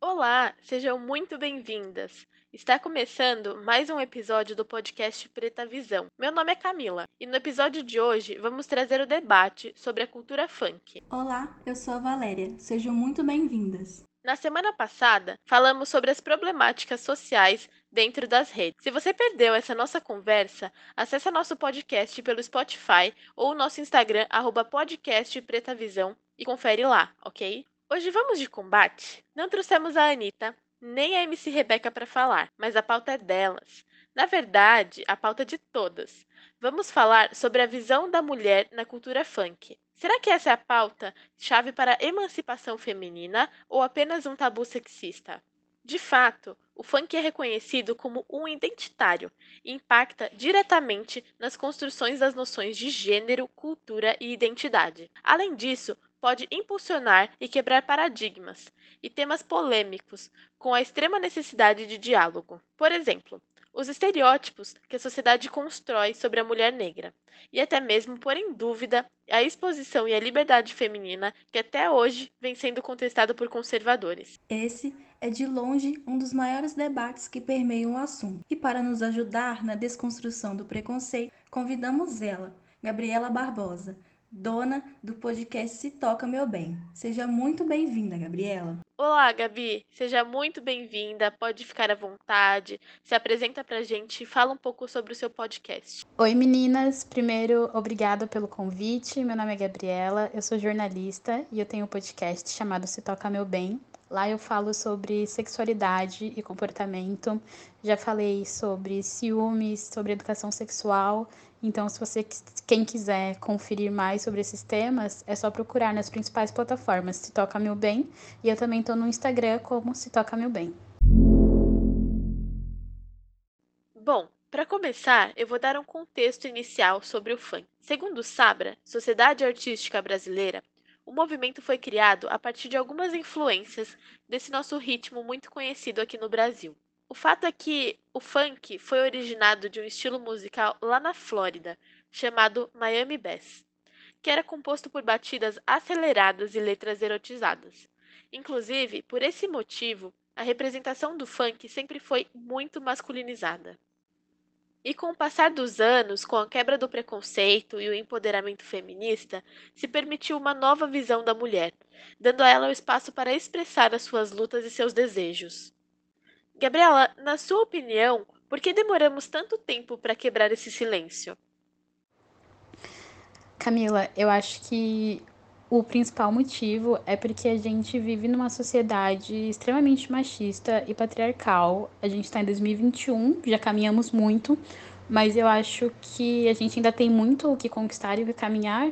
Olá, sejam muito bem-vindas. Está começando mais um episódio do podcast Preta Visão. Meu nome é Camila e no episódio de hoje vamos trazer o debate sobre a cultura funk. Olá, eu sou a Valéria. Sejam muito bem-vindas. Na semana passada, falamos sobre as problemáticas sociais dentro das redes. Se você perdeu essa nossa conversa, acesse nosso podcast pelo Spotify ou o nosso Instagram, arroba e confere lá, ok? Hoje vamos de combate? Não trouxemos a Anitta nem a MC Rebeca para falar, mas a pauta é delas. Na verdade, a pauta é de todas. Vamos falar sobre a visão da mulher na cultura funk. Será que essa é a pauta chave para a emancipação feminina ou apenas um tabu sexista? De fato, o funk é reconhecido como um identitário e impacta diretamente nas construções das noções de gênero, cultura e identidade. Além disso, pode impulsionar e quebrar paradigmas e temas polêmicos com a extrema necessidade de diálogo. Por exemplo, os estereótipos que a sociedade constrói sobre a mulher negra, e até mesmo pôr em dúvida a exposição e a liberdade feminina que até hoje vem sendo contestado por conservadores. Esse é de longe um dos maiores debates que permeiam o assunto. E para nos ajudar na desconstrução do preconceito, convidamos ela, Gabriela Barbosa, dona do podcast Se Toca Meu Bem. Seja muito bem-vinda, Gabriela. Olá, Gabi. Seja muito bem-vinda. Pode ficar à vontade. Se apresenta pra gente e fala um pouco sobre o seu podcast. Oi, meninas. Primeiro, obrigada pelo convite. Meu nome é Gabriela, eu sou jornalista e eu tenho um podcast chamado Se Toca Meu Bem. Lá eu falo sobre sexualidade e comportamento. Já falei sobre ciúmes, sobre educação sexual então, se você quem quiser conferir mais sobre esses temas, é só procurar nas principais plataformas Se Toca Meu Bem, e eu também estou no Instagram como Se Toca Meu Bem. Bom, para começar, eu vou dar um contexto inicial sobre o funk. Segundo Sabra, Sociedade Artística Brasileira, o movimento foi criado a partir de algumas influências desse nosso ritmo muito conhecido aqui no Brasil. O fato é que o funk foi originado de um estilo musical lá na Flórida, chamado Miami Bass, que era composto por batidas aceleradas e letras erotizadas. Inclusive, por esse motivo, a representação do funk sempre foi muito masculinizada. E com o passar dos anos, com a quebra do preconceito e o empoderamento feminista, se permitiu uma nova visão da mulher, dando a ela o espaço para expressar as suas lutas e seus desejos. Gabriela, na sua opinião, por que demoramos tanto tempo para quebrar esse silêncio? Camila, eu acho que o principal motivo é porque a gente vive numa sociedade extremamente machista e patriarcal. A gente está em 2021, já caminhamos muito, mas eu acho que a gente ainda tem muito o que conquistar e o que caminhar.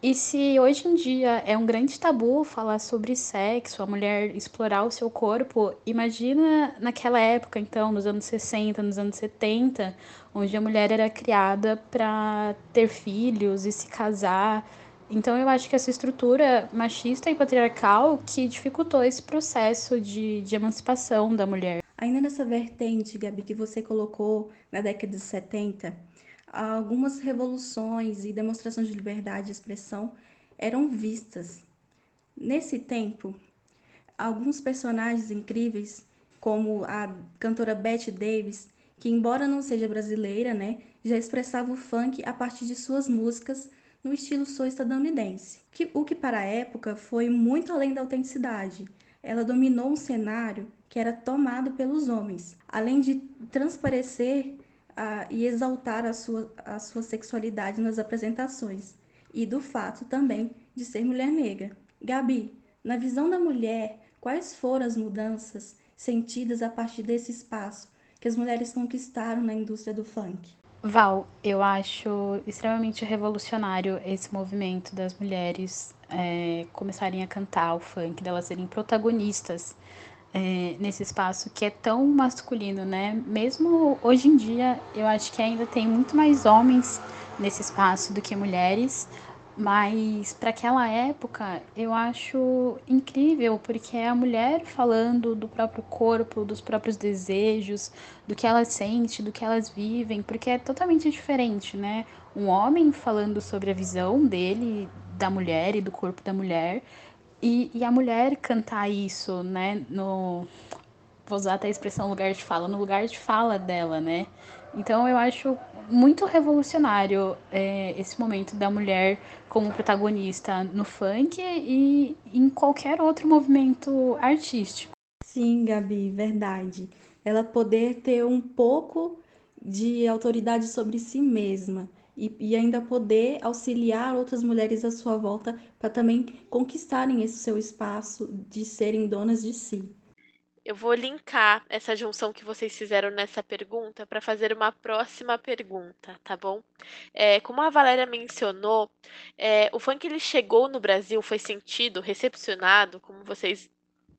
E se hoje em dia é um grande tabu falar sobre sexo, a mulher explorar o seu corpo, imagina naquela época, então, nos anos 60, nos anos 70, onde a mulher era criada para ter filhos e se casar. Então, eu acho que essa estrutura machista e patriarcal que dificultou esse processo de, de emancipação da mulher. Ainda nessa vertente, Gabi, que você colocou na década de 70, algumas revoluções e demonstrações de liberdade de expressão eram vistas. Nesse tempo, alguns personagens incríveis, como a cantora Bette Davis, que embora não seja brasileira, né, já expressava o funk a partir de suas músicas no estilo soul estadunidense, que, o que para a época foi muito além da autenticidade. Ela dominou um cenário que era tomado pelos homens, além de transparecer e exaltar a sua, a sua sexualidade nas apresentações, e do fato também de ser mulher negra. Gabi, na visão da mulher, quais foram as mudanças sentidas a partir desse espaço que as mulheres conquistaram na indústria do funk? Val, eu acho extremamente revolucionário esse movimento das mulheres é, começarem a cantar o funk, delas serem protagonistas é, nesse espaço que é tão masculino, né? Mesmo hoje em dia, eu acho que ainda tem muito mais homens nesse espaço do que mulheres, Mas para aquela época eu acho incrível, porque é a mulher falando do próprio corpo, dos próprios desejos, do que ela sente, do que elas vivem, porque é totalmente diferente, né? Um homem falando sobre a visão dele, da mulher e do corpo da mulher, e, e a mulher cantar isso, né? No, vou usar até a expressão lugar de fala, no lugar de fala dela, né? Então eu acho muito revolucionário é, esse momento da mulher como protagonista no funk e em qualquer outro movimento artístico. Sim, Gabi, verdade. Ela poder ter um pouco de autoridade sobre si mesma e, e ainda poder auxiliar outras mulheres à sua volta para também conquistarem esse seu espaço de serem donas de si. Eu vou linkar essa junção que vocês fizeram nessa pergunta para fazer uma próxima pergunta, tá bom? É, como a Valéria mencionou, é, o funk ele chegou no Brasil, foi sentido, recepcionado, como vocês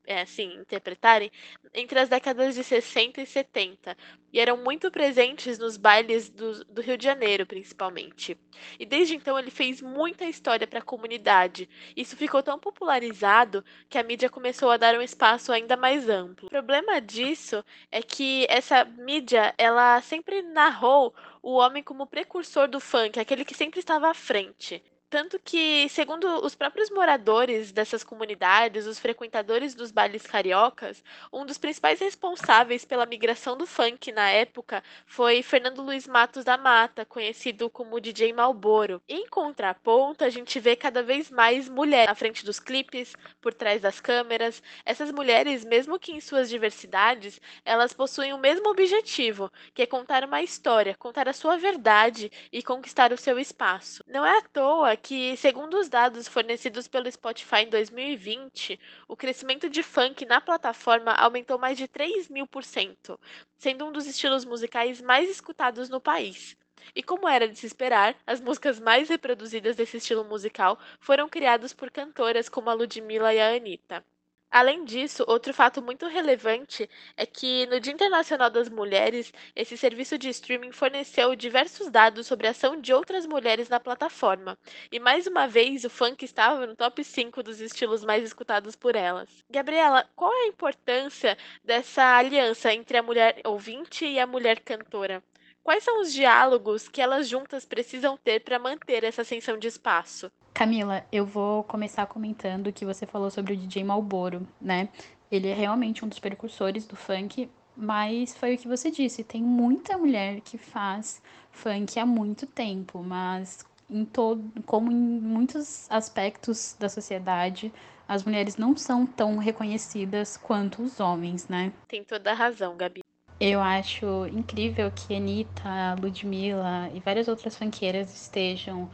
é, assim, interpretarem, entre as décadas de 60 e 70, e eram muito presentes nos bailes do, do Rio de Janeiro, principalmente. E desde então ele fez muita história para a comunidade. Isso ficou tão popularizado que a mídia começou a dar um espaço ainda mais amplo. O problema disso é que essa mídia, ela sempre narrou o homem como precursor do funk, aquele que sempre estava à frente. Tanto que, segundo os próprios moradores dessas comunidades, os frequentadores dos bailes cariocas, um dos principais responsáveis pela migração do funk na época foi Fernando Luiz Matos da Mata, conhecido como DJ Malboro. Em contraponto, a gente vê cada vez mais mulheres à frente dos clipes, por trás das câmeras. Essas mulheres, mesmo que em suas diversidades, elas possuem o mesmo objetivo, que é contar uma história, contar a sua verdade e conquistar o seu espaço. Não é à toa que, segundo os dados fornecidos pelo Spotify em 2020, o crescimento de funk na plataforma aumentou mais de 3 mil por cento, sendo um dos estilos musicais mais escutados no país. E como era de se esperar, as músicas mais reproduzidas desse estilo musical foram criadas por cantoras como a Ludmilla e a Anitta. Além disso, outro fato muito relevante é que no Dia Internacional das Mulheres, esse serviço de streaming forneceu diversos dados sobre a ação de outras mulheres na plataforma. E mais uma vez, o funk estava no top 5 dos estilos mais escutados por elas. Gabriela, qual é a importância dessa aliança entre a mulher ouvinte e a mulher cantora? Quais são os diálogos que elas juntas precisam ter para manter essa ascensão de espaço? Camila, eu vou começar comentando que você falou sobre o DJ Malboro, né? Ele é realmente um dos precursores do funk, mas foi o que você disse, tem muita mulher que faz funk há muito tempo, mas em todo, como em muitos aspectos da sociedade, as mulheres não são tão reconhecidas quanto os homens, né? Tem toda a razão, Gabi. Eu acho incrível que Anitta, Ludmilla e várias outras funkeiras estejam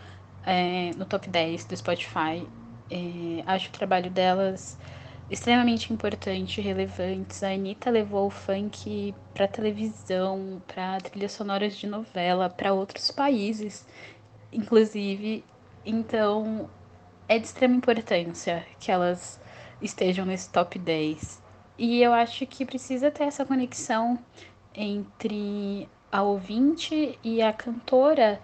é, no top 10 do Spotify. É, acho o trabalho delas extremamente importante relevante. A Anitta levou o funk para televisão, para trilhas sonoras de novela, para outros países, inclusive. Então, é de extrema importância que elas estejam nesse top 10. E eu acho que precisa ter essa conexão entre a ouvinte e a cantora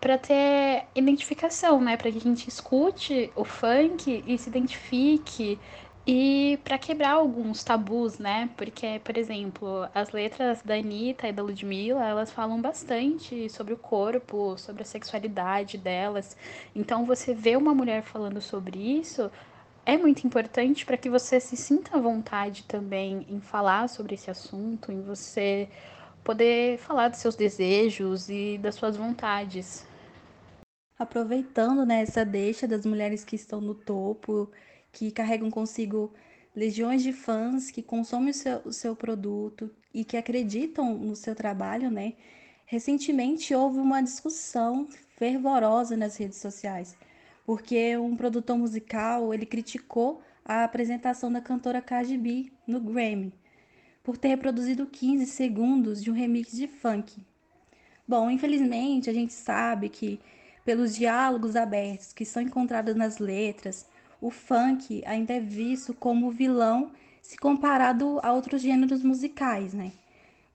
para ter identificação, né? Para que a gente escute o funk e se identifique e para quebrar alguns tabus, né? Porque, por exemplo, as letras da Anitta e da Ludmilla, elas falam bastante sobre o corpo, sobre a sexualidade delas. Então, você vê uma mulher falando sobre isso, é muito importante para que você se sinta à vontade também em falar sobre esse assunto, em você poder falar dos seus desejos e das suas vontades. Aproveitando né, essa deixa das mulheres que estão no topo, que carregam consigo legiões de fãs que consomem o seu, o seu produto e que acreditam no seu trabalho, né? Recentemente houve uma discussão fervorosa nas redes sociais porque um produtor musical ele criticou a apresentação da cantora Cardi B no Grammy por ter reproduzido 15 segundos de um remix de funk. Bom, infelizmente a gente sabe que pelos diálogos abertos que são encontrados nas letras, o funk ainda é visto como vilão se comparado a outros gêneros musicais, né?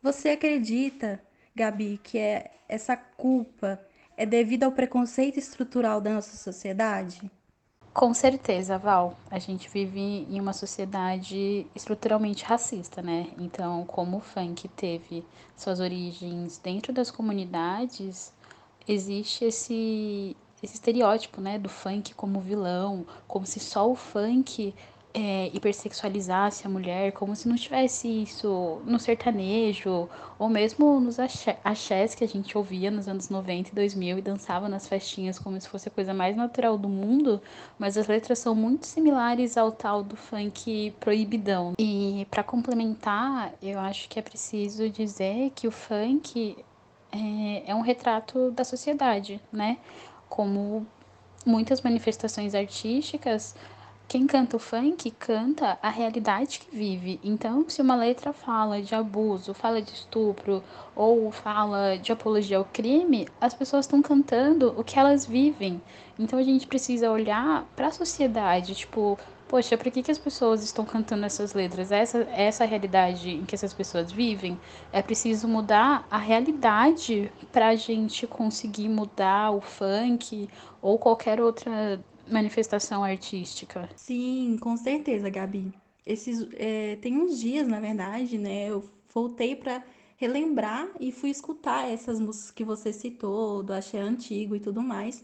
Você acredita, Gabi, que é essa culpa é devido ao preconceito estrutural da nossa sociedade? Com certeza, Val. A gente vive em uma sociedade estruturalmente racista, né? Então, como o funk teve suas origens dentro das comunidades, existe esse, esse estereótipo, né, do funk como vilão, como se só o funk é, hipersexualizasse a mulher, como se não tivesse isso no sertanejo, ou mesmo nos axés que a gente ouvia nos anos 90 e 2000 e dançava nas festinhas como se fosse a coisa mais natural do mundo, mas as letras são muito similares ao tal do funk proibidão. E para complementar, eu acho que é preciso dizer que o funk é, é um retrato da sociedade, né? Como muitas manifestações artísticas, quem canta o funk canta a realidade que vive. Então, se uma letra fala de abuso, fala de estupro ou fala de apologia ao crime, as pessoas estão cantando o que elas vivem. Então, a gente precisa olhar para a sociedade, tipo, poxa, por que, que as pessoas estão cantando essas letras? Essa, essa realidade em que essas pessoas vivem? É preciso mudar a realidade para a gente conseguir mudar o funk ou qualquer outra manifestação artística. Sim, com certeza, Gabi. Esses, é, tem uns dias, na verdade, né? Eu voltei para relembrar e fui escutar essas músicas que você citou, do axé antigo e tudo mais.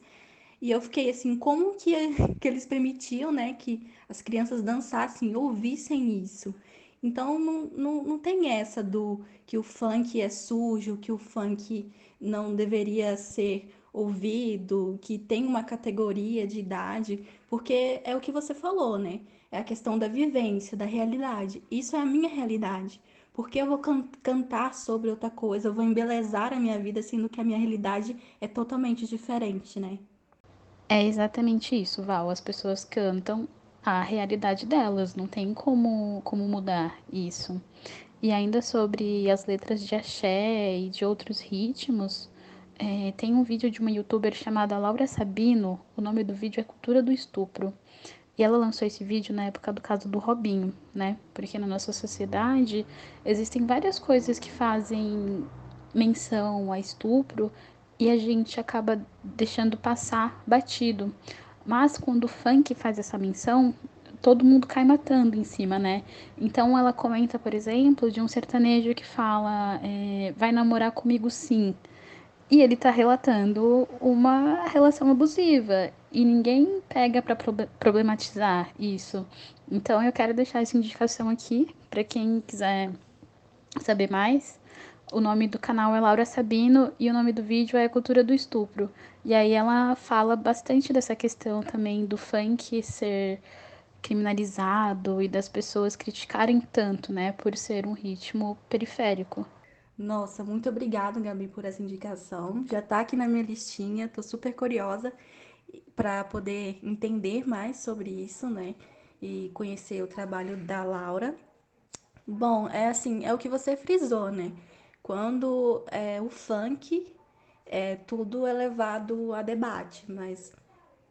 E eu fiquei assim, como que, que eles permitiam, né, que as crianças dançassem, ouvissem isso? Então não, não, não tem essa do que o funk é sujo, que o funk não deveria ser ouvido, que tem uma categoria de idade, porque é o que você falou, né? É a questão da vivência, da realidade. Isso é a minha realidade. Porque eu vou can cantar sobre outra coisa, eu vou embelezar a minha vida, sendo que a minha realidade é totalmente diferente, né? É exatamente isso, Val. As pessoas cantam a realidade delas, não tem como, como mudar isso. E ainda sobre as letras de axé e de outros ritmos, é, tem um vídeo de uma youtuber chamada Laura Sabino, o nome do vídeo é Cultura do Estupro. E ela lançou esse vídeo na época do caso do Robinho, né? Porque na nossa sociedade existem várias coisas que fazem menção a estupro e a gente acaba deixando passar batido. Mas quando o funk faz essa menção, todo mundo cai matando em cima, né? Então ela comenta, por exemplo, de um sertanejo que fala: é, vai namorar comigo sim. E ele tá relatando uma relação abusiva e ninguém pega para problematizar isso. Então eu quero deixar essa indicação aqui para quem quiser saber mais. O nome do canal é Laura Sabino e o nome do vídeo é Cultura do Estupro. E aí ela fala bastante dessa questão também do funk ser criminalizado e das pessoas criticarem tanto, né, por ser um ritmo periférico. Nossa, muito obrigada, Gabi, por essa indicação. Já tá aqui na minha listinha, tô super curiosa para poder entender mais sobre isso, né? E conhecer o trabalho da Laura. Bom, é assim, é o que você frisou, né? Quando é, o funk, é, tudo é levado a debate, mas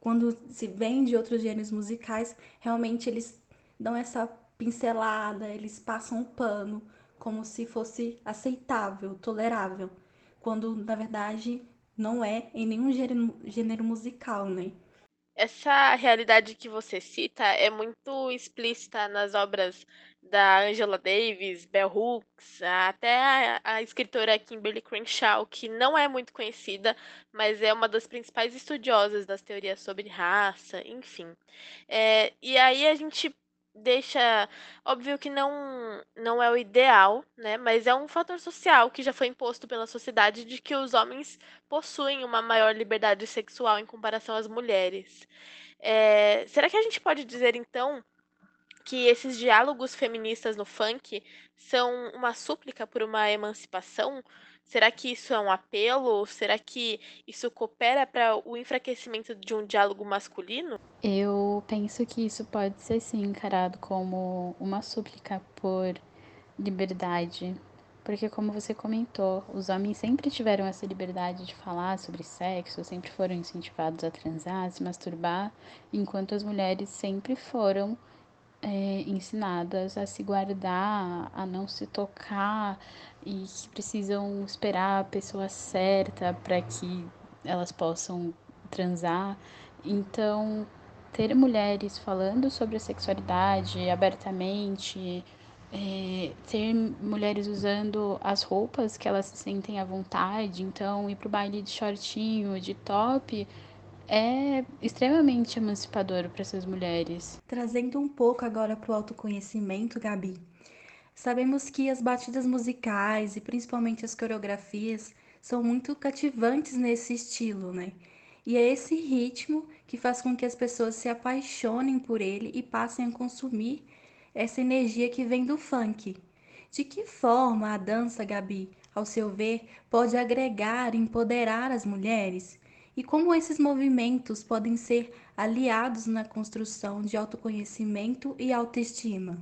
quando se vem de outros gêneros musicais, realmente eles dão essa pincelada, eles passam um pano como se fosse aceitável, tolerável, quando na verdade não é em nenhum gênero, gênero musical, né? Essa realidade que você cita é muito explícita nas obras da Angela Davis, Bell Hooks, até a, a, escritora Kimberly Crenshaw, que não é muito conhecida, mas é uma das principais estudiosas das teorias sobre raça, enfim. É, e aí a gente deixa óbvio que não não é o ideal, né? Mas é um fator social que já foi imposto pela sociedade de que os homens possuem uma maior liberdade sexual em comparação às mulheres. É, será que a gente pode dizer então que esses diálogos feministas no funk são uma súplica por uma emancipação? Será que isso é um apelo? Será que isso coopera para o enfraquecimento de um diálogo masculino? Eu penso que isso pode ser sim encarado como uma súplica por liberdade. Porque, como você comentou, os homens sempre tiveram essa liberdade de falar sobre sexo, sempre foram incentivados a transar, a se masturbar, enquanto as mulheres sempre foram é, ensinadas a se guardar, a não se tocar e que precisam esperar a pessoa certa para que elas possam transar. Então, ter mulheres falando sobre a sexualidade abertamente, é, ter mulheres usando as roupas que elas se sentem à vontade, então ir para o baile de shortinho, de top, é extremamente emancipador para essas mulheres. Trazendo um pouco agora para o autoconhecimento, Gabi, sabemos que as batidas musicais e principalmente as coreografias são muito cativantes nesse estilo, né? E é esse ritmo que faz com que as pessoas se apaixonem por ele e passem a consumir essa energia que vem do funk. De que forma a dança, Gabi, ao seu ver, pode agregar e empoderar as mulheres? E como esses movimentos podem ser aliados na construção de autoconhecimento e autoestima?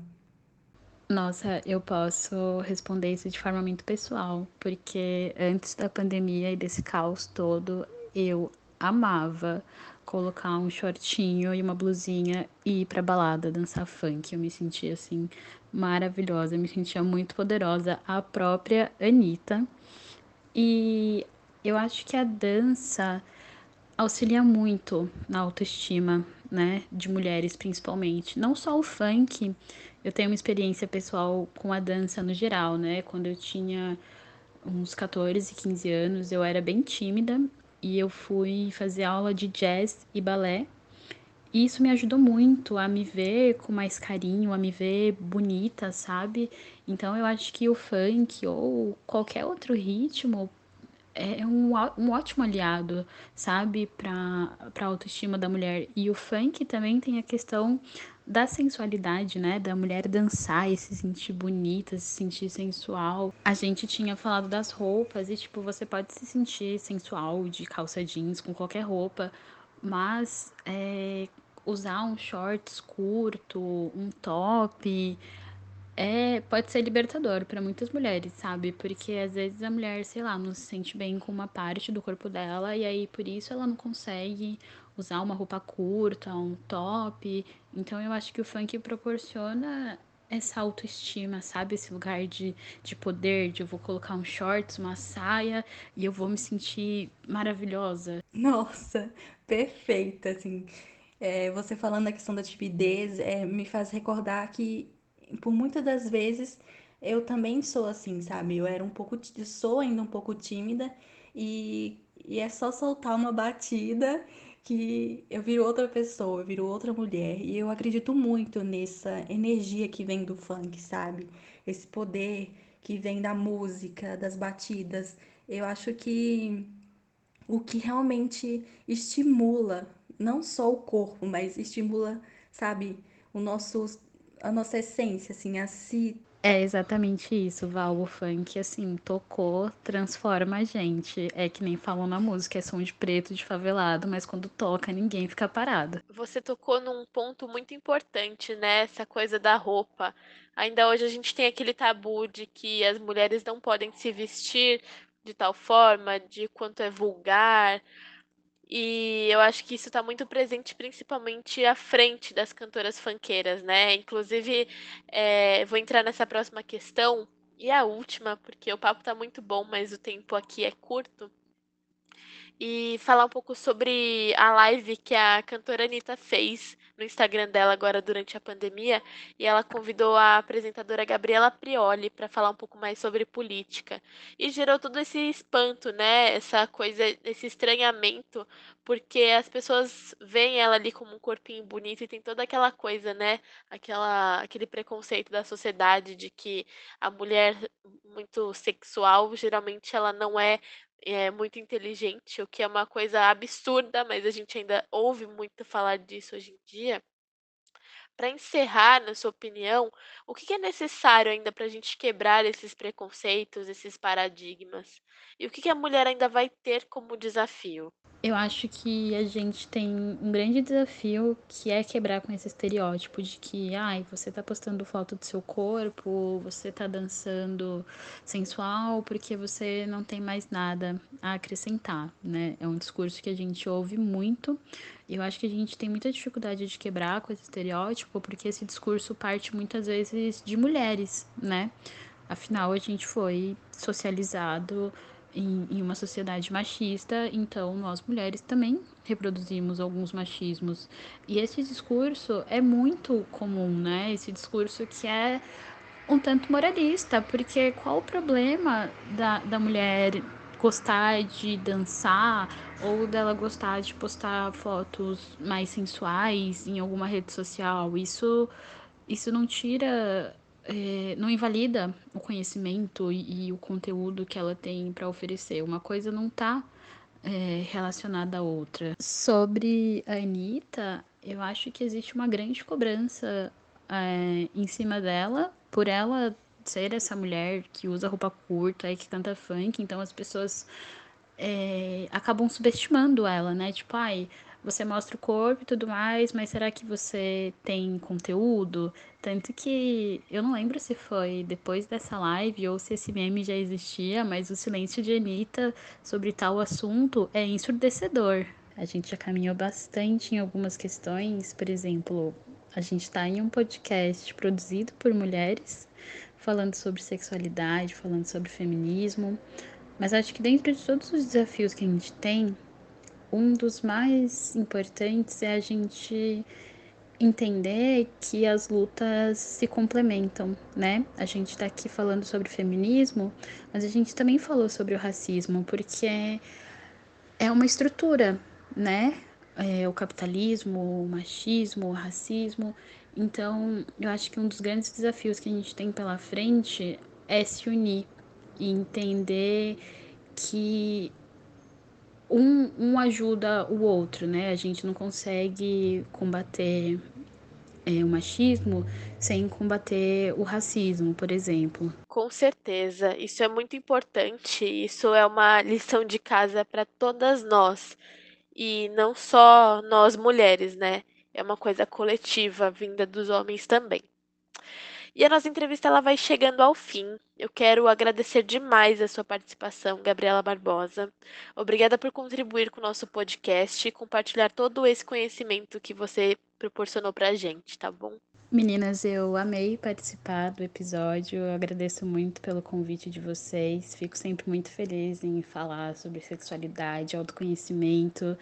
Nossa, eu posso responder isso de forma muito pessoal, porque antes da pandemia e desse caos todo, eu amava colocar um shortinho e uma blusinha e ir pra balada dançar funk. Eu me sentia assim maravilhosa, eu me sentia muito poderosa, a própria Anitta. E eu acho que a dança auxilia muito na autoestima, né, de mulheres principalmente. Não só o funk, eu tenho uma experiência pessoal com a dança no geral, né? Quando eu tinha uns 14, 15 anos, eu era bem tímida e eu fui fazer aula de jazz e balé. E isso me ajudou muito a me ver com mais carinho, a me ver bonita, sabe? Então eu acho que o funk ou qualquer outro ritmo é um, um ótimo aliado, sabe, para a autoestima da mulher. E o funk também tem a questão da sensualidade, né? Da mulher dançar e se sentir bonita, se sentir sensual. A gente tinha falado das roupas e, tipo, você pode se sentir sensual de calça jeans com qualquer roupa, mas é, usar um shorts curto, um top, é, pode ser libertador para muitas mulheres, sabe? Porque às vezes a mulher, sei lá, não se sente bem com uma parte do corpo dela e aí por isso ela não consegue usar uma roupa curta, um top. Então eu acho que o funk proporciona essa autoestima, sabe? Esse lugar de, de poder, de eu vou colocar um shorts, uma saia e eu vou me sentir maravilhosa. Nossa, perfeita, assim. É, você falando da questão da timidez é, me faz recordar que por muitas das vezes eu também sou assim, sabe? Eu era um pouco, sou ainda um pouco tímida e, e é só soltar uma batida que eu viro outra pessoa, eu viro outra mulher. E eu acredito muito nessa energia que vem do funk, sabe? Esse poder que vem da música, das batidas. Eu acho que o que realmente estimula não só o corpo, mas estimula, sabe, o nosso a nossa essência, assim, a se é exatamente isso, Val. O funk, assim, tocou, transforma a gente. É que nem falam na música, é som de preto, de favelado, mas quando toca, ninguém fica parado. Você tocou num ponto muito importante, né? Essa coisa da roupa. Ainda hoje a gente tem aquele tabu de que as mulheres não podem se vestir de tal forma, de quanto é vulgar. E eu acho que isso está muito presente, principalmente à frente das cantoras funkeiras, né? Inclusive, é, vou entrar nessa próxima questão, e a última, porque o papo está muito bom, mas o tempo aqui é curto. E falar um pouco sobre a live que a cantora Anitta fez no Instagram dela agora durante a pandemia, e ela convidou a apresentadora Gabriela Prioli para falar um pouco mais sobre política. E gerou todo esse espanto, né? Essa coisa, esse estranhamento, porque as pessoas veem ela ali como um corpinho bonito e tem toda aquela coisa, né? Aquela, aquele preconceito da sociedade de que a mulher muito sexual, geralmente ela não é é muito inteligente, o que é uma coisa absurda, mas a gente ainda ouve muito falar disso hoje em dia. Para encerrar, na sua opinião, o que é necessário ainda para a gente quebrar esses preconceitos, esses paradigmas? E o que a mulher ainda vai ter como desafio? Eu acho que a gente tem um grande desafio que é quebrar com esse estereótipo de que, ai, você tá postando foto do seu corpo, você tá dançando sensual porque você não tem mais nada a acrescentar, né? É um discurso que a gente ouve muito e eu acho que a gente tem muita dificuldade de quebrar com esse estereótipo porque esse discurso parte muitas vezes de mulheres, né? Afinal, a gente foi socializado em, em, uma sociedade machista, então nós mulheres também reproduzimos alguns machismos. E esse discurso é muito comum, né? Esse discurso que é um tanto moralista, porque qual o problema da, da mulher gostar de dançar ou dela gostar de postar fotos mais sensuais em alguma rede social? Isso, isso não tira é, não invalida o conhecimento e, e, o conteúdo que ela tem para oferecer. Uma coisa não está é, relacionada à outra. Sobre a Anitta, eu acho que existe uma grande cobrança é, em cima dela, por ela ser essa mulher que usa roupa curta e que canta funk, então as pessoas é, acabam subestimando ela, né? Tipo, ai, você mostra o corpo e tudo mais, mas será que você tem conteúdo? Tanto que eu não lembro se foi depois dessa live ou se esse meme já existia, mas o silêncio de Anitta sobre tal assunto é ensurdecedor. A gente já caminhou bastante em algumas questões, por exemplo, a gente está em um podcast produzido por mulheres, falando sobre sexualidade, falando sobre feminismo, mas acho que dentro de todos os desafios que a gente tem, um dos mais importantes é a gente entender que as lutas se complementam, né? A gente está aqui falando sobre feminismo, mas a gente também falou sobre o racismo, porque é uma estrutura, né? É, o capitalismo, o machismo, o racismo. Então, eu acho que um dos grandes desafios que a gente tem pela frente é se unir e entender que um, um ajuda o outro, né? A gente não consegue combater é, o machismo sem combater o racismo, por exemplo. Com certeza, isso é muito importante. Isso é uma lição de casa para todas nós e não só nós mulheres, né? É uma coisa coletiva vinda dos homens também. E a nossa entrevista ela vai chegando ao fim. Eu quero agradecer demais a sua participação, Gabriela Barbosa. Obrigada por contribuir com o nosso podcast e compartilhar todo esse conhecimento que você proporcionou para a gente, tá bom? Meninas, eu amei participar do episódio. Eu agradeço muito pelo convite de vocês. Fico sempre muito feliz em falar sobre sexualidade, autoconhecimento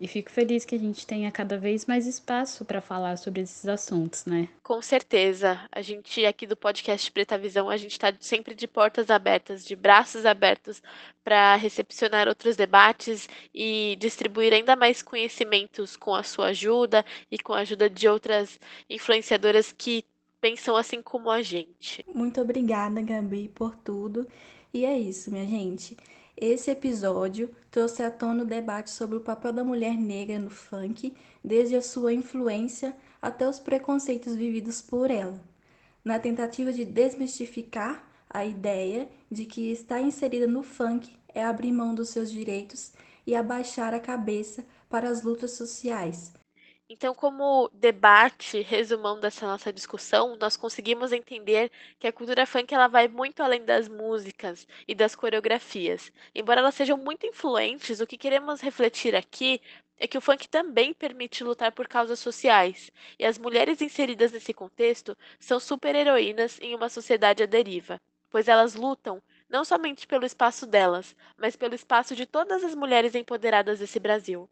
e fico feliz que a gente tenha cada vez mais espaço para falar sobre esses assuntos, né? Com certeza. A gente aqui do podcast Preta Visão, a gente está sempre de portas abertas, de braços abertos para recepcionar outros debates e distribuir ainda mais conhecimentos com a sua ajuda e com a ajuda de outras influenciadoras que pensam assim como a gente. Muito obrigada, Gabi, por tudo. E é isso, minha gente. Esse episódio trouxe à tona o debate sobre o papel da mulher negra no funk, desde a sua influência até os preconceitos vividos por ela, na tentativa de desmistificar a ideia de que estar inserida no funk é abrir mão dos seus direitos e abaixar a cabeça para as lutas sociais, então, como debate, resumão dessa nossa discussão, nós conseguimos entender que a cultura funk ela vai muito além das músicas e das coreografias. Embora elas sejam muito influentes, o que queremos refletir aqui é que o funk também permite lutar por causas sociais, e as mulheres inseridas nesse contexto são super-heroínas em uma sociedade à deriva, pois elas lutam não somente pelo espaço delas, mas pelo espaço de todas as mulheres empoderadas desse Brasil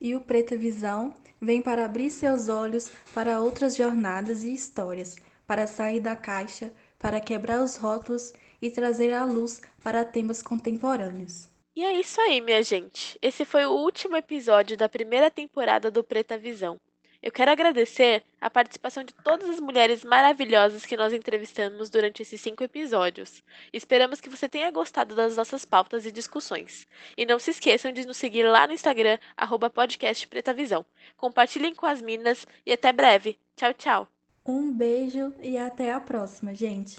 e o Preta Visão vem para abrir seus olhos para outras jornadas e histórias, para sair da caixa, para quebrar os rótulos e trazer a luz para temas contemporâneos. E é isso aí, minha gente. Esse foi o último episódio da primeira temporada do Preta Visão. Eu quero agradecer a participação de todas as mulheres maravilhosas que nós entrevistamos durante esses cinco episódios. Esperamos que você tenha gostado das nossas pautas e discussões. E não se esqueçam de nos seguir lá no Instagram, arroba Compartilhem com as minas e até breve. Tchau, tchau. Um beijo e até a próxima, gente.